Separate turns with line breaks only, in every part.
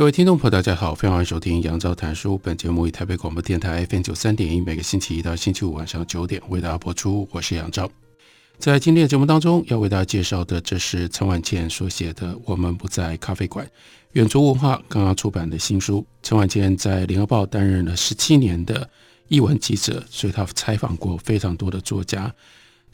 各位听众朋友，大家好，非常欢迎收听杨照谈书。本节目以台北广播电台 FM 九三点一，每个星期一到星期五晚上九点为大家播出。我是杨照，在今天的节目当中要为大家介绍的，这是陈婉倩所写的《我们不在咖啡馆》，远足文化刚刚出版的新书。陈婉倩在联合报担任了十七年的译文记者，所以她采访过非常多的作家。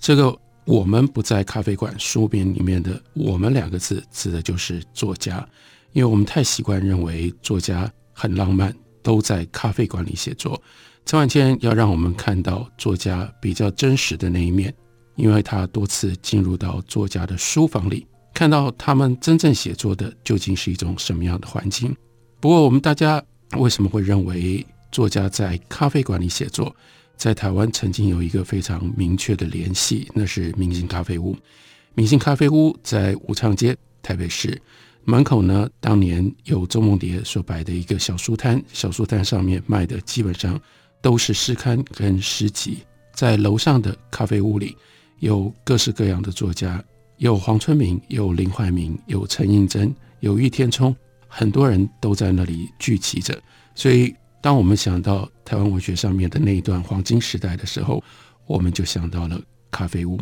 这个“我们不在咖啡馆”书名里面的“我们”两个字，指的就是作家。因为我们太习惯认为作家很浪漫，都在咖啡馆里写作。陈婉倩要让我们看到作家比较真实的那一面，因为他多次进入到作家的书房里，看到他们真正写作的究竟是一种什么样的环境。不过，我们大家为什么会认为作家在咖啡馆里写作？在台湾曾经有一个非常明确的联系，那是明星咖啡屋。明星咖啡屋在武昌街，台北市。门口呢，当年有周梦蝶所摆的一个小书摊，小书摊上面卖的基本上都是诗刊跟诗集。在楼上的咖啡屋里，有各式各样的作家，有黄春明，有林怀民，有陈映真，有郁天冲，很多人都在那里聚集着。所以，当我们想到台湾文学上面的那一段黄金时代的时候，我们就想到了咖啡屋。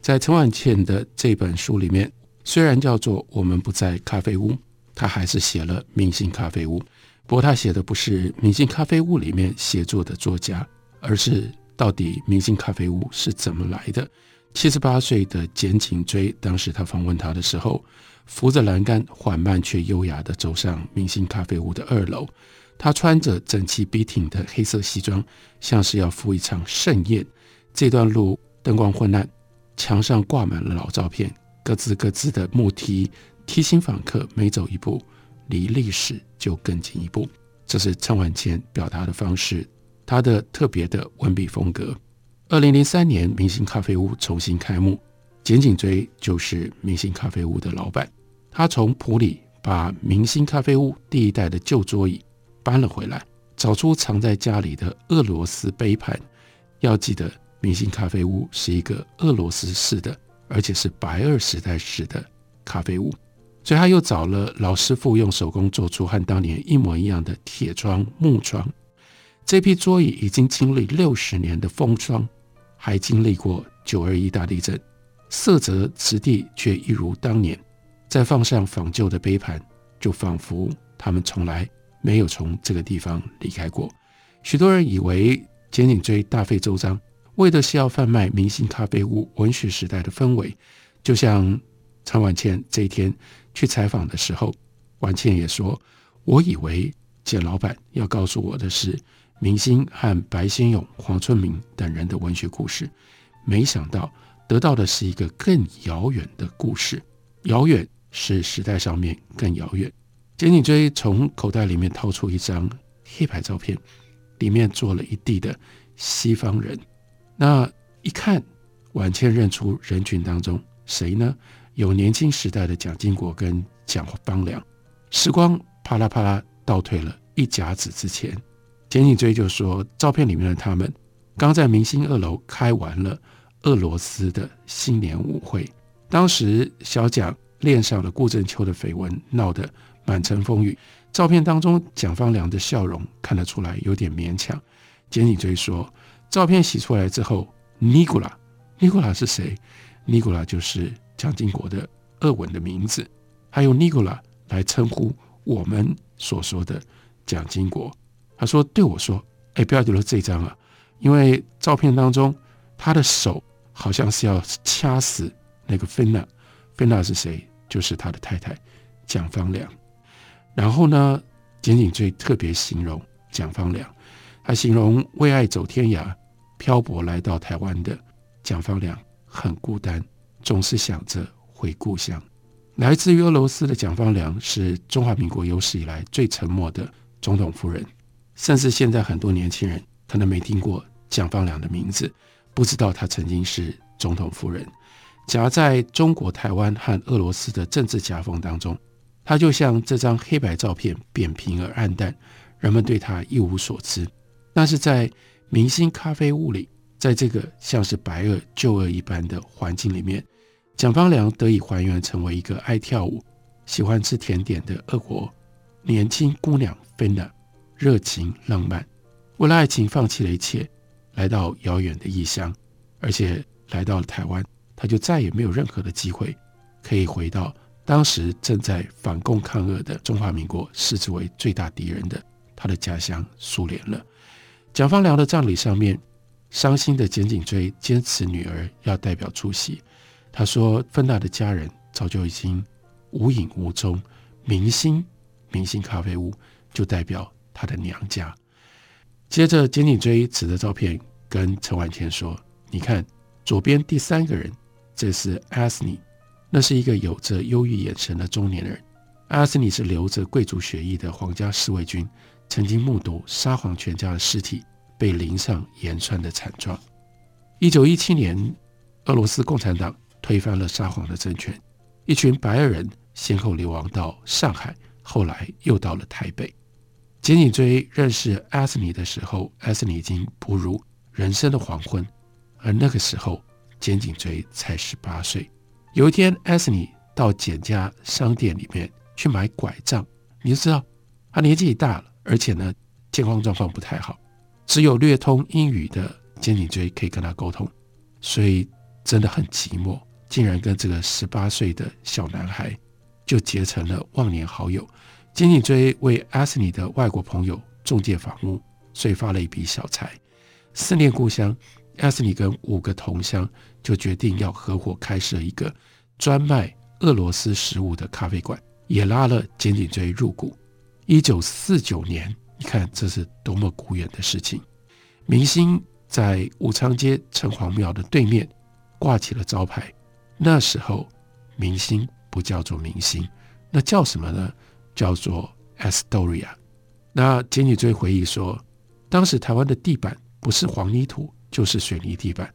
在陈婉倩的这本书里面。虽然叫做我们不在咖啡屋，他还是写了明星咖啡屋。不过他写的不是明星咖啡屋里面写作的作家，而是到底明星咖啡屋是怎么来的。七十八岁的简景追，当时他访问他的时候，扶着栏杆，缓慢却优雅地走上明星咖啡屋的二楼。他穿着整齐笔挺的黑色西装，像是要赴一场盛宴。这段路灯光昏暗，墙上挂满了老照片。各自各自的木梯提醒访客，每走一步，离历史就更近一步。这是陈婉倩表达的方式，她的特别的文笔风格。二零零三年，明星咖啡屋重新开幕，简景追就是明星咖啡屋的老板。他从埔里把明星咖啡屋第一代的旧桌椅搬了回来，找出藏在家里的俄罗斯杯盘。要记得，明星咖啡屋是一个俄罗斯式的。而且是白俄时代式的咖啡屋，所以他又找了老师傅用手工做出和当年一模一样的铁窗、木窗。这批桌椅已经经历六十年的风霜，还经历过九二一大地震，色泽质地却一如当年。再放上仿旧的杯盘，就仿佛他们从来没有从这个地方离开过。许多人以为简景追大费周章。为的是要贩卖明星咖啡屋文学时代的氛围，就像陈婉倩这一天去采访的时候，婉倩也说：“我以为简老板要告诉我的是明星和白先勇、黄春明等人的文学故事，没想到得到的是一个更遥远的故事。遥远是时代上面更遥远。”简景追从口袋里面掏出一张黑白照片，里面坐了一地的西方人。那一看，婉倩认出人群当中谁呢？有年轻时代的蒋经国跟蒋方良。时光啪啦啪啦倒退了一甲子之前，简景追就说，照片里面的他们刚在明星二楼开完了俄罗斯的新年舞会，当时小蒋恋上了顾正秋的绯闻闹得满城风雨。照片当中蒋方良的笑容看得出来有点勉强。简景追说。照片洗出来之后，尼古拉，尼古拉是谁？尼古拉就是蒋经国的俄文的名字，还有尼古拉来称呼我们所说的蒋经国。他说对我说：“哎，不要丢了这张啊，因为照片当中他的手好像是要掐死那个芬娜，芬娜是谁？就是他的太太蒋方良。然后呢，简景最特别形容蒋方良，他形容为爱走天涯。”漂泊来到台湾的蒋方良很孤单，总是想着回故乡。来自于俄罗斯的蒋方良是中华民国有史以来最沉默的总统夫人，甚至现在很多年轻人可能没听过蒋方良的名字，不知道他曾经是总统夫人。夹在中国台湾和俄罗斯的政治夹缝当中，他就像这张黑白照片，扁平而黯淡，人们对他一无所知。但是在明星咖啡屋里，在这个像是白俄旧俄一般的环境里面。蒋方良得以还原成为一个爱跳舞、喜欢吃甜点的俄国年轻姑娘芬娜，热情浪漫，为了爱情放弃了一切，来到遥远的异乡，而且来到了台湾，他就再也没有任何的机会可以回到当时正在反共抗俄的中华民国视之为最大敌人的他的家乡苏联了。蒋方良的葬礼上面，伤心的简景追坚持女儿要代表出席。他说：“芬娜的家人早就已经无影无踪，明星明星咖啡屋就代表他的娘家。”接着，简景追指着照片跟陈婉倩说：“你看左边第三个人，这是阿斯尼，那是一个有着忧郁眼神的中年人。阿斯尼是留着贵族血液的皇家侍卫军，曾经目睹沙皇全家的尸体被淋上盐酸的惨状。一九一七年，俄罗斯共产党。”推翻了沙皇的政权，一群白俄人先后流亡到上海，后来又到了台北。简景追认识艾斯尼的时候，艾斯尼已经步入人生的黄昏，而那个时候简景追才十八岁。有一天，艾斯尼到简家商店里面去买拐杖，你就知道他年纪大了，而且呢健康状况不太好，只有略通英语的简景追可以跟他沟通，所以真的很寂寞。竟然跟这个十八岁的小男孩就结成了忘年好友。简景追为阿斯尼的外国朋友中介房屋，所以发了一笔小财。思念故乡，阿斯尼跟五个同乡就决定要合伙开设一个专卖俄罗斯食物的咖啡馆，也拉了简景追入股。一九四九年，你看这是多么古远的事情。明星在武昌街城隍庙的对面挂起了招牌。那时候，明星不叫做明星，那叫什么呢？叫做 Astoria。那简景追回忆说，当时台湾的地板不是黄泥土，就是水泥地板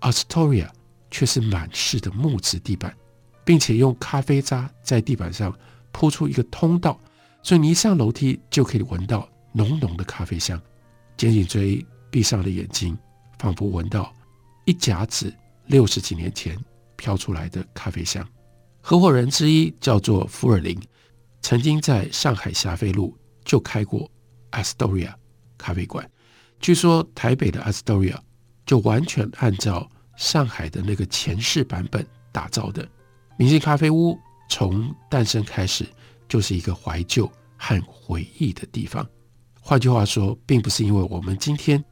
，Astoria 却是满是的木质地板，并且用咖啡渣在地板上铺出一个通道，所以你一上楼梯就可以闻到浓浓的咖啡香。简景追闭上了眼睛，仿佛闻到一甲子六十几年前。飘出来的咖啡香，合伙人之一叫做福尔林，曾经在上海霞飞路就开过 Astoria 咖啡馆。据说台北的 Astoria 就完全按照上海的那个前世版本打造的。明星咖啡屋从诞生开始就是一个怀旧和回忆的地方。换句话说，并不是因为我们今天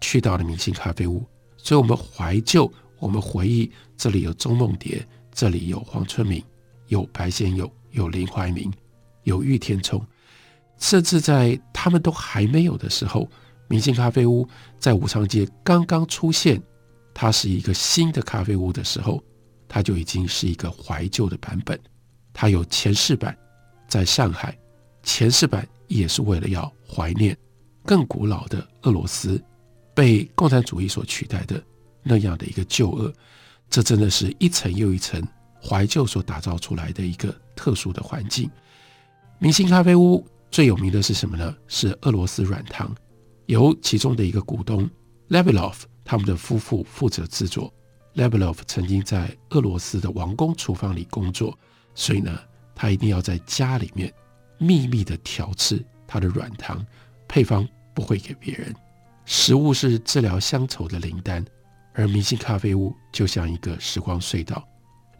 去到了明星咖啡屋，所以我们怀旧。我们回忆，这里有周梦蝶，这里有黄春明，有白先勇，有林怀民，有玉天聪，甚至在他们都还没有的时候，明星咖啡屋在武昌街刚刚出现，它是一个新的咖啡屋的时候，它就已经是一个怀旧的版本。它有前世版，在上海，前世版也是为了要怀念更古老的俄罗斯被共产主义所取代的。那样的一个旧恶，这真的是一层又一层怀旧所打造出来的一个特殊的环境。明星咖啡屋最有名的是什么呢？是俄罗斯软糖，由其中的一个股东 Levilov 他们的夫妇负责制作。Levilov 曾经在俄罗斯的王宫厨房里工作，所以呢，他一定要在家里面秘密的调制他的软糖，配方不会给别人。食物是治疗乡愁的灵丹。而明星咖啡屋就像一个时光隧道，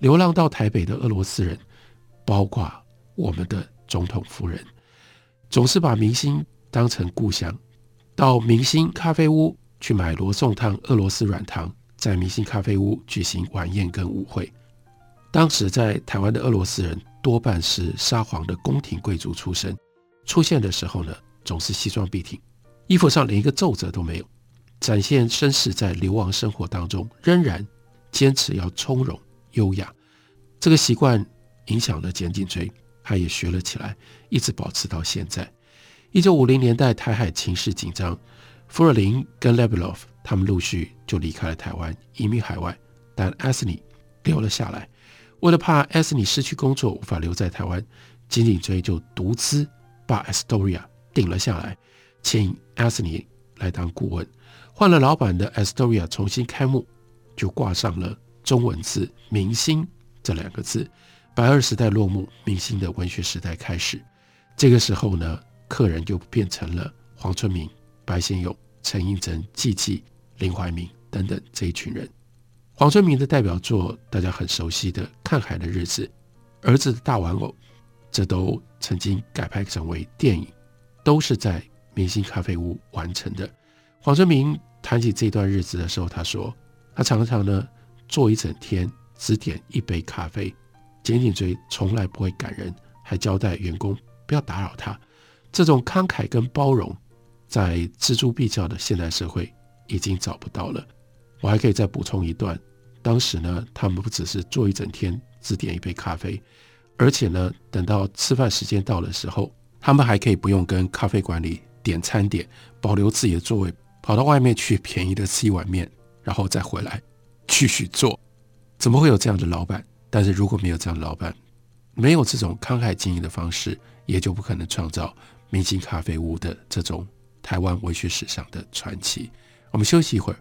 流浪到台北的俄罗斯人，包括我们的总统夫人，总是把明星当成故乡，到明星咖啡屋去买罗宋汤、俄罗斯软糖，在明星咖啡屋举行晚宴跟舞会。当时在台湾的俄罗斯人多半是沙皇的宫廷贵族出身，出现的时候呢，总是西装笔挺，衣服上连一个皱褶都没有。展现绅士在流亡生活当中仍然坚持要从容优雅。这个习惯影响了简景追，他也学了起来，一直保持到现在。一九五零年代台海情势紧张，福尔林跟列比洛夫他们陆续就离开了台湾，移民海外，但艾斯尼留了下来。为了怕艾斯尼失去工作，无法留在台湾，简景追就独资把 Astoria 顶了下来，请艾斯尼来当顾问。换了老板的 Astoria 重新开幕，就挂上了中文字“明星”这两个字。白二时代落幕，明星的文学时代开始。这个时候呢，客人就变成了黄春明、白先勇、陈映真、季季、林怀民等等这一群人。黄春明的代表作，大家很熟悉的《看海的日子》，儿子的大玩偶，这都曾经改拍成为电影，都是在明星咖啡屋完成的。黄春明谈起这段日子的时候，他说，他常常呢坐一整天，只点一杯咖啡。简景追从来不会赶人，还交代员工不要打扰他。这种慷慨跟包容，在锱铢必较的现代社会已经找不到了。我还可以再补充一段，当时呢，他们不只是坐一整天只点一杯咖啡，而且呢，等到吃饭时间到的时候，他们还可以不用跟咖啡馆里点餐点，保留自己的座位，跑到外面去便宜的吃一碗面，然后再回来继续做。怎么会有这样的老板？但是如果没有这样的老板，没有这种慷慨经营的方式，也就不可能创造明星咖啡屋的这种台湾文学史上的传奇。我们休息一会儿。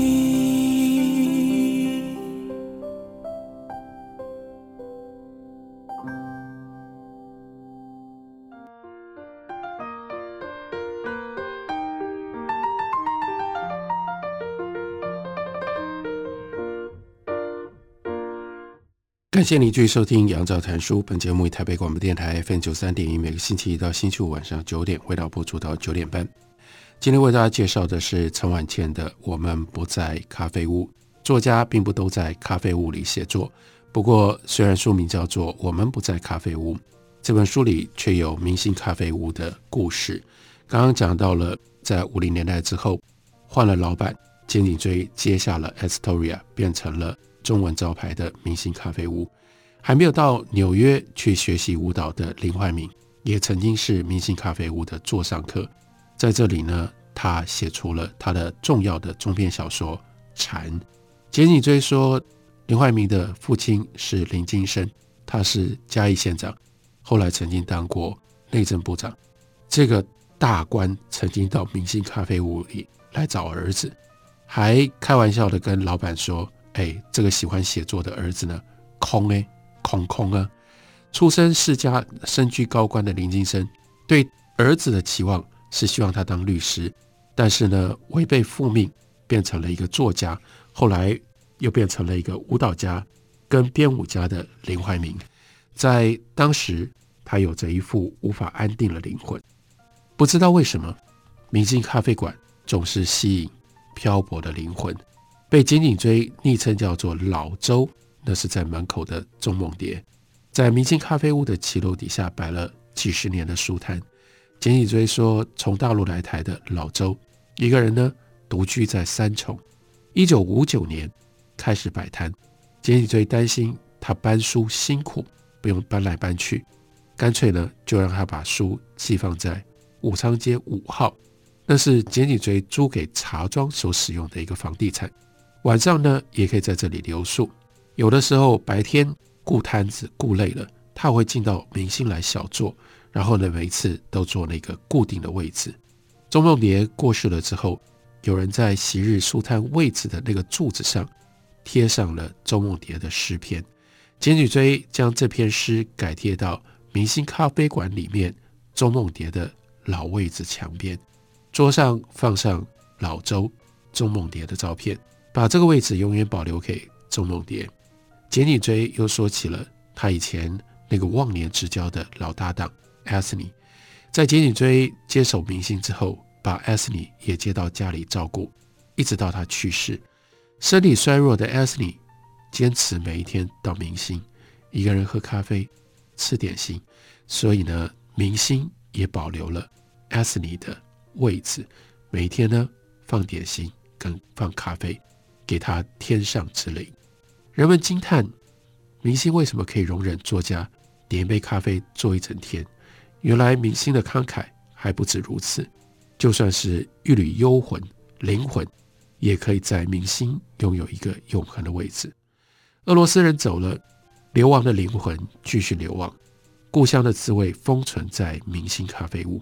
感谢你继续收听杨照谈书。本节目以台北广播电台 FM 九三点一，每个星期一到星期五晚上九点，回到播出到九点半。今天为大家介绍的是陈婉倩的《我们不在咖啡屋》。作家并不都在咖啡屋里写作，不过虽然书名叫做《我们不在咖啡屋》，这本书里却有明星咖啡屋的故事。刚刚讲到了，在五零年代之后，换了老板，简景追接下了 Astoria，变成了。中文招牌的明星咖啡屋，还没有到纽约去学习舞蹈的林怀民，也曾经是明星咖啡屋的座上客。在这里呢，他写出了他的重要的中篇小说《蝉》。简景追说，林怀民的父亲是林金生，他是嘉义县长，后来曾经当过内政部长。这个大官曾经到明星咖啡屋里来找儿子，还开玩笑的跟老板说。哎，这个喜欢写作的儿子呢，空哎，空空啊！出身世家、身居高官的林金生，对儿子的期望是希望他当律师，但是呢，违背父命，变成了一个作家，后来又变成了一个舞蹈家跟编舞家的林怀民。在当时，他有着一副无法安定的灵魂。不知道为什么，明星咖啡馆总是吸引漂泊的灵魂。被简景追昵称叫做老周，那是在门口的钟梦蝶，在明星咖啡屋的骑楼底下摆了几十年的书摊。简景追说，从大陆来台的老周，一个人呢独居在三重。一九五九年开始摆摊，简景追担心他搬书辛苦，不用搬来搬去，干脆呢就让他把书寄放在武昌街五号，那是简景追租给茶庄所使用的一个房地产。晚上呢，也可以在这里留宿。有的时候白天顾摊子顾累了，他会进到明星来小坐，然后呢，每一次都坐那个固定的位置。钟梦蝶过世了之后，有人在昔日书摊位置的那个柱子上贴上了钟梦蝶的诗篇。简景追将这篇诗改贴到明星咖啡馆里面钟梦蝶的老位置墙边，桌上放上老周钟梦蝶的照片。把这个位置永远保留给钟梦蝶。简景追又说起了他以前那个忘年之交的老搭档艾斯尼，在简景追接手明星之后，把艾斯尼也接到家里照顾，一直到他去世。身体衰弱的艾斯尼坚持每一天到明星一个人喝咖啡、吃点心，所以呢，明星也保留了艾斯尼的位置，每天呢放点心跟放咖啡，给他天上之灵。人们惊叹，明星为什么可以容忍作家点一杯咖啡坐一整天？原来明星的慷慨还不止如此，就算是一缕幽魂、灵魂，也可以在明星拥有一个永恒的位置。俄罗斯人走了，流亡的灵魂继续流亡，故乡的滋味封存在明星咖啡屋。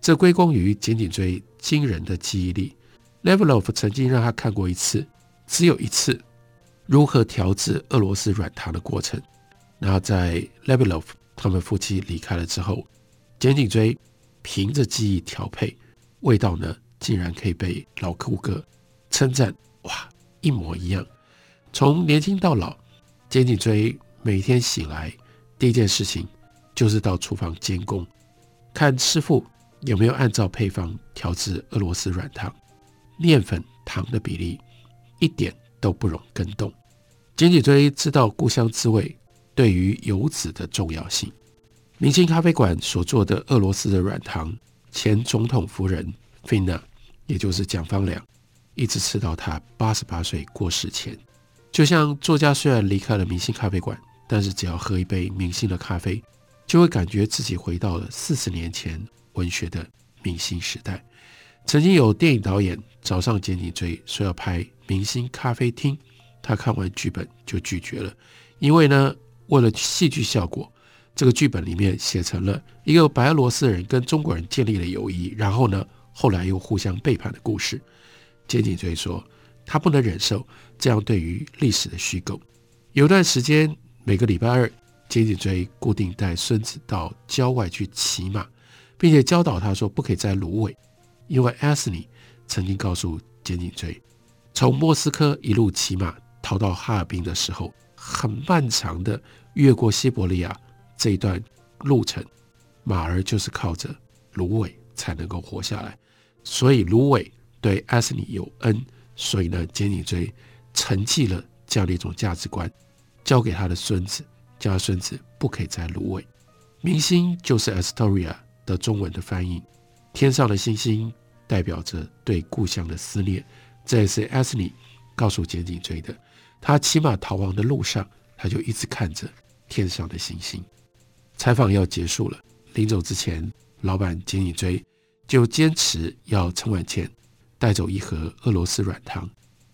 这归功于简景追惊人的记忆力。Levelov 曾经让他看过一次，只有一次。如何调制俄罗斯软糖的过程？那在 Levelov 他们夫妻离开了之后，简颈椎凭着记忆调配，味道呢竟然可以被老顾客称赞，哇，一模一样。从年轻到老，简颈椎每天醒来第一件事情就是到厨房监工，看师傅有没有按照配方调制俄罗斯软糖，面粉糖的比例一点都不容更动。简景追知道故乡滋味对于游子的重要性。明星咖啡馆所做的俄罗斯的软糖，前总统夫人菲娜，也就是蒋方良，一直吃到他八十八岁过世前。就像作家虽然离开了明星咖啡馆，但是只要喝一杯明星的咖啡，就会感觉自己回到了四十年前文学的明星时代。曾经有电影导演找上简景追，说要拍明星咖啡厅。他看完剧本就拒绝了，因为呢，为了戏剧效果，这个剧本里面写成了一个白俄罗斯人跟中国人建立了友谊，然后呢，后来又互相背叛的故事。简景追说，他不能忍受这样对于历史的虚构。有段时间，每个礼拜二，简景追固定带孙子到郊外去骑马，并且教导他说不可以在芦苇，因为艾斯尼曾经告诉简景追，从莫斯科一路骑马。逃到哈尔滨的时候，很漫长的越过西伯利亚这一段路程，马儿就是靠着芦苇才能够活下来。所以芦苇对艾斯尼有恩，所以呢，简景追承继了这样的一种价值观，交给他的孙子，叫他孙子不可以摘芦苇。明星就是 Astoria 的中文的翻译，天上的星星代表着对故乡的思念，这也是艾斯尼告诉简景追的。他骑马逃亡的路上，他就一直看着天上的星星。采访要结束了，临走之前，老板简景追就坚持要陈婉倩带走一盒俄罗斯软糖。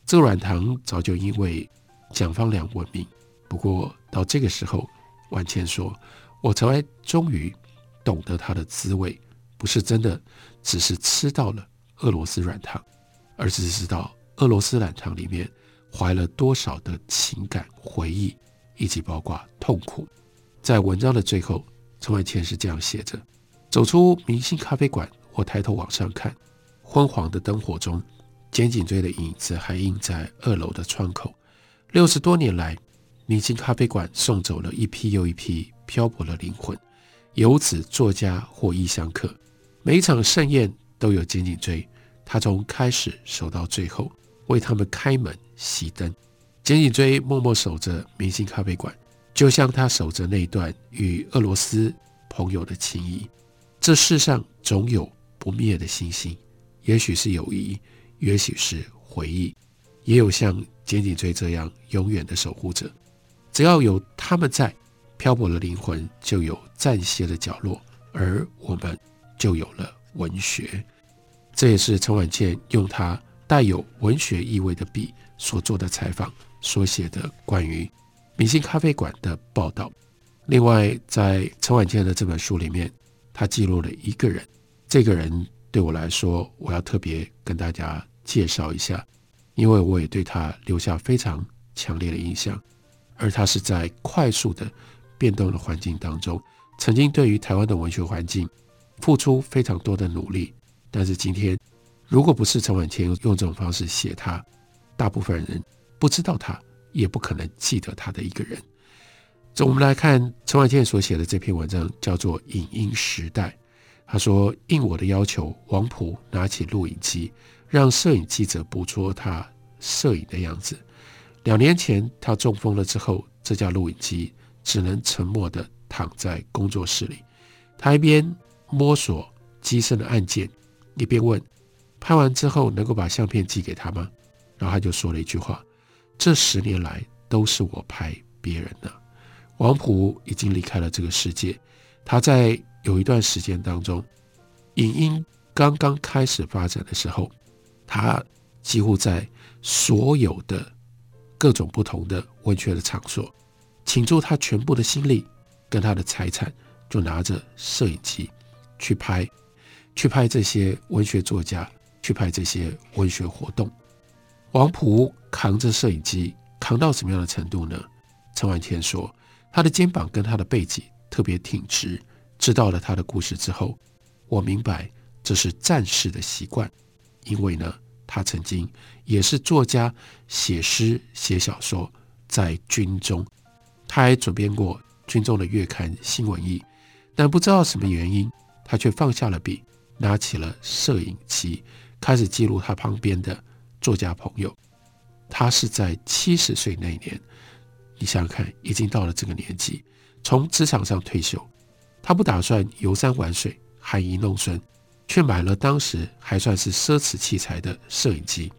这个软糖早就因为蒋方良闻名，不过到这个时候，婉倩说：“我才终于懂得它的滋味，不是真的只是吃到了俄罗斯软糖，而是知道俄罗斯软糖里面。”怀了多少的情感回忆，以及包括痛苦。在文章的最后，陈婉倩是这样写着：走出明星咖啡馆，我抬头往上看，昏黄的灯火中，肩颈椎的影子还映在二楼的窗口。六十多年来，明星咖啡馆送走了一批又一批漂泊的灵魂，游子、作家或异乡客。每一场盛宴都有简景追，他从开始守到最后。为他们开门熄灯，简景追默默守着明星咖啡馆，就像他守着那段与俄罗斯朋友的情谊。这世上总有不灭的星星，也许是友谊，也许是回忆，也有像简景追这样永远的守护者。只要有他们在，漂泊的灵魂就有暂歇的角落，而我们就有了文学。这也是陈婉倩用他。带有文学意味的笔所做的采访，所写的关于明星咖啡馆的报道。另外，在陈婉倩的这本书里面，他记录了一个人。这个人对我来说，我要特别跟大家介绍一下，因为我也对他留下非常强烈的印象。而他是在快速的变动的环境当中，曾经对于台湾的文学环境付出非常多的努力，但是今天。如果不是陈婉倩用这种方式写他，大部分人不知道他，也不可能记得他的一个人。我们来看陈婉倩所写的这篇文章，叫做《影音时代》。他说：“应我的要求，王璞拿起录影机，让摄影记者捕捉他摄影的样子。两年前他中风了之后，这架录影机只能沉默地躺在工作室里。他一边摸索机身的按键，一边问：拍完之后能够把相片寄给他吗？然后他就说了一句话：这十年来都是我拍别人的。王普已经离开了这个世界，他在。”有一段时间当中，影音刚刚开始发展的时候，他几乎在所有的各种不同的文学的场所，倾注他全部的心力跟他的财产，就拿着摄影机去拍，去拍这些文学作家，去拍这些文学活动。王璞扛着摄影机，扛到什么样的程度呢？陈婉倩说，他的肩膀跟他的背脊特别挺直。知道了他的故事之后，我明白这是战士的习惯，因为呢，他曾经也是作家，写诗、写小说，在军中，他还主编过军中的月刊《新文艺》，但不知道什么原因，他却放下了笔，拿起了摄影机，开始记录他旁边的作家朋友。他是在七十岁那年，你想想看，已经到了这个年纪，从职场上退休。他不打算游山玩水、含饴弄孙，却买了当时还算是奢侈器材的摄影机。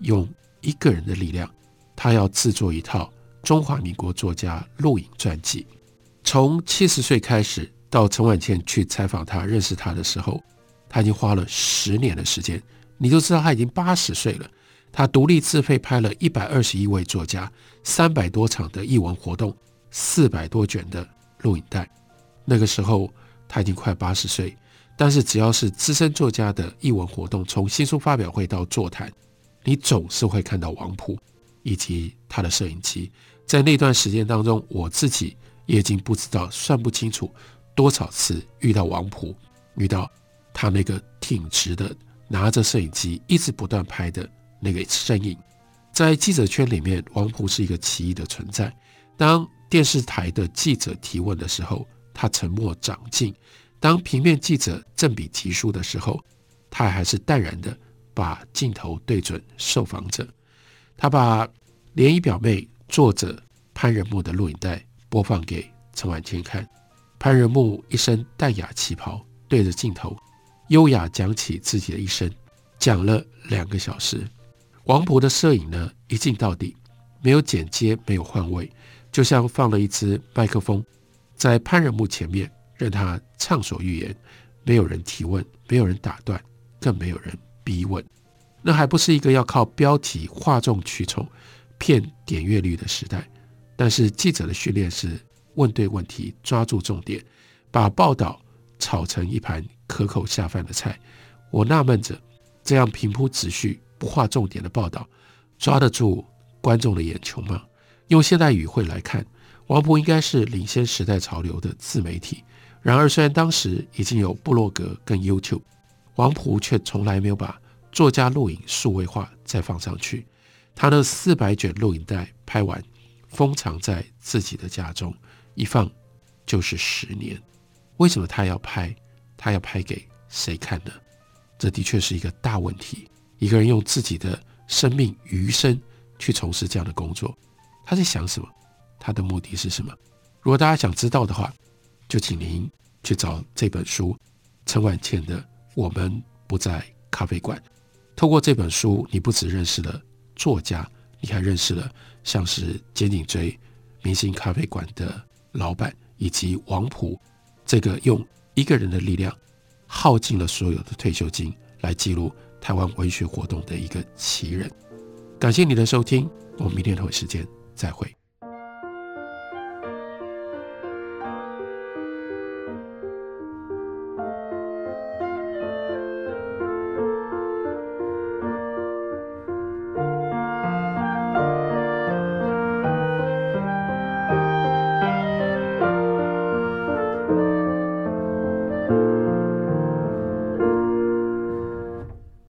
用一个人的力量，他要制作一套中华民国作家录影传记。从七十岁开始到陈婉倩去采访他、认识他的时候，他已经花了十年的时间。你就知道他已经八十岁了。他独立自费拍了一百二十一位作家、三百多场的译文活动、四百多卷的录影带。那个时候他已经快八十岁，但是只要是资深作家的译文活动，从新书发表会到座谈，你总是会看到王璞以及他的摄影机。在那段时间当中，我自己也已经不知道算不清楚多少次遇到王璞，遇到他那个挺直的拿着摄影机一直不断拍的那个身影。在记者圈里面，王璞是一个奇异的存在。当电视台的记者提问的时候，他沉默长进。当平面记者正笔疾书的时候，他还是淡然的把镜头对准受访者。他把《涟漪表妹》作者潘仁木的录影带播放给陈婉倩看。潘仁木一身淡雅旗袍，对着镜头优雅讲起自己的一生，讲了两个小时。王璞的摄影呢，一镜到底，没有剪接，没有换位，就像放了一支麦克风。在潘仁木前面，任他畅所欲言，没有人提问，没有人打断，更没有人逼问。那还不是一个要靠标题哗众取宠、骗点阅率的时代。但是记者的训练是问对问题，抓住重点，把报道炒成一盘可口下饭的菜。我纳闷着，这样平铺直叙、不划重点的报道，抓得住观众的眼球吗？用现代语汇来看。王璞应该是领先时代潮流的自媒体，然而虽然当时已经有部落格跟 YouTube，王璞却从来没有把作家录影数位化再放上去。他那四百卷录影带拍完，封藏在自己的家中，一放就是十年。为什么他要拍？他要拍给谁看呢？这的确是一个大问题。一个人用自己的生命余生去从事这样的工作，他在想什么？他的目的是什么？如果大家想知道的话，就请您去找这本书，陈婉倩的《我们不在咖啡馆》。透过这本书，你不只认识了作家，你还认识了像是简景追明星咖啡馆的老板，以及王普这个用一个人的力量耗尽了所有的退休金来记录台湾文学活动的一个奇人。感谢你的收听，我们明天同一时间再会。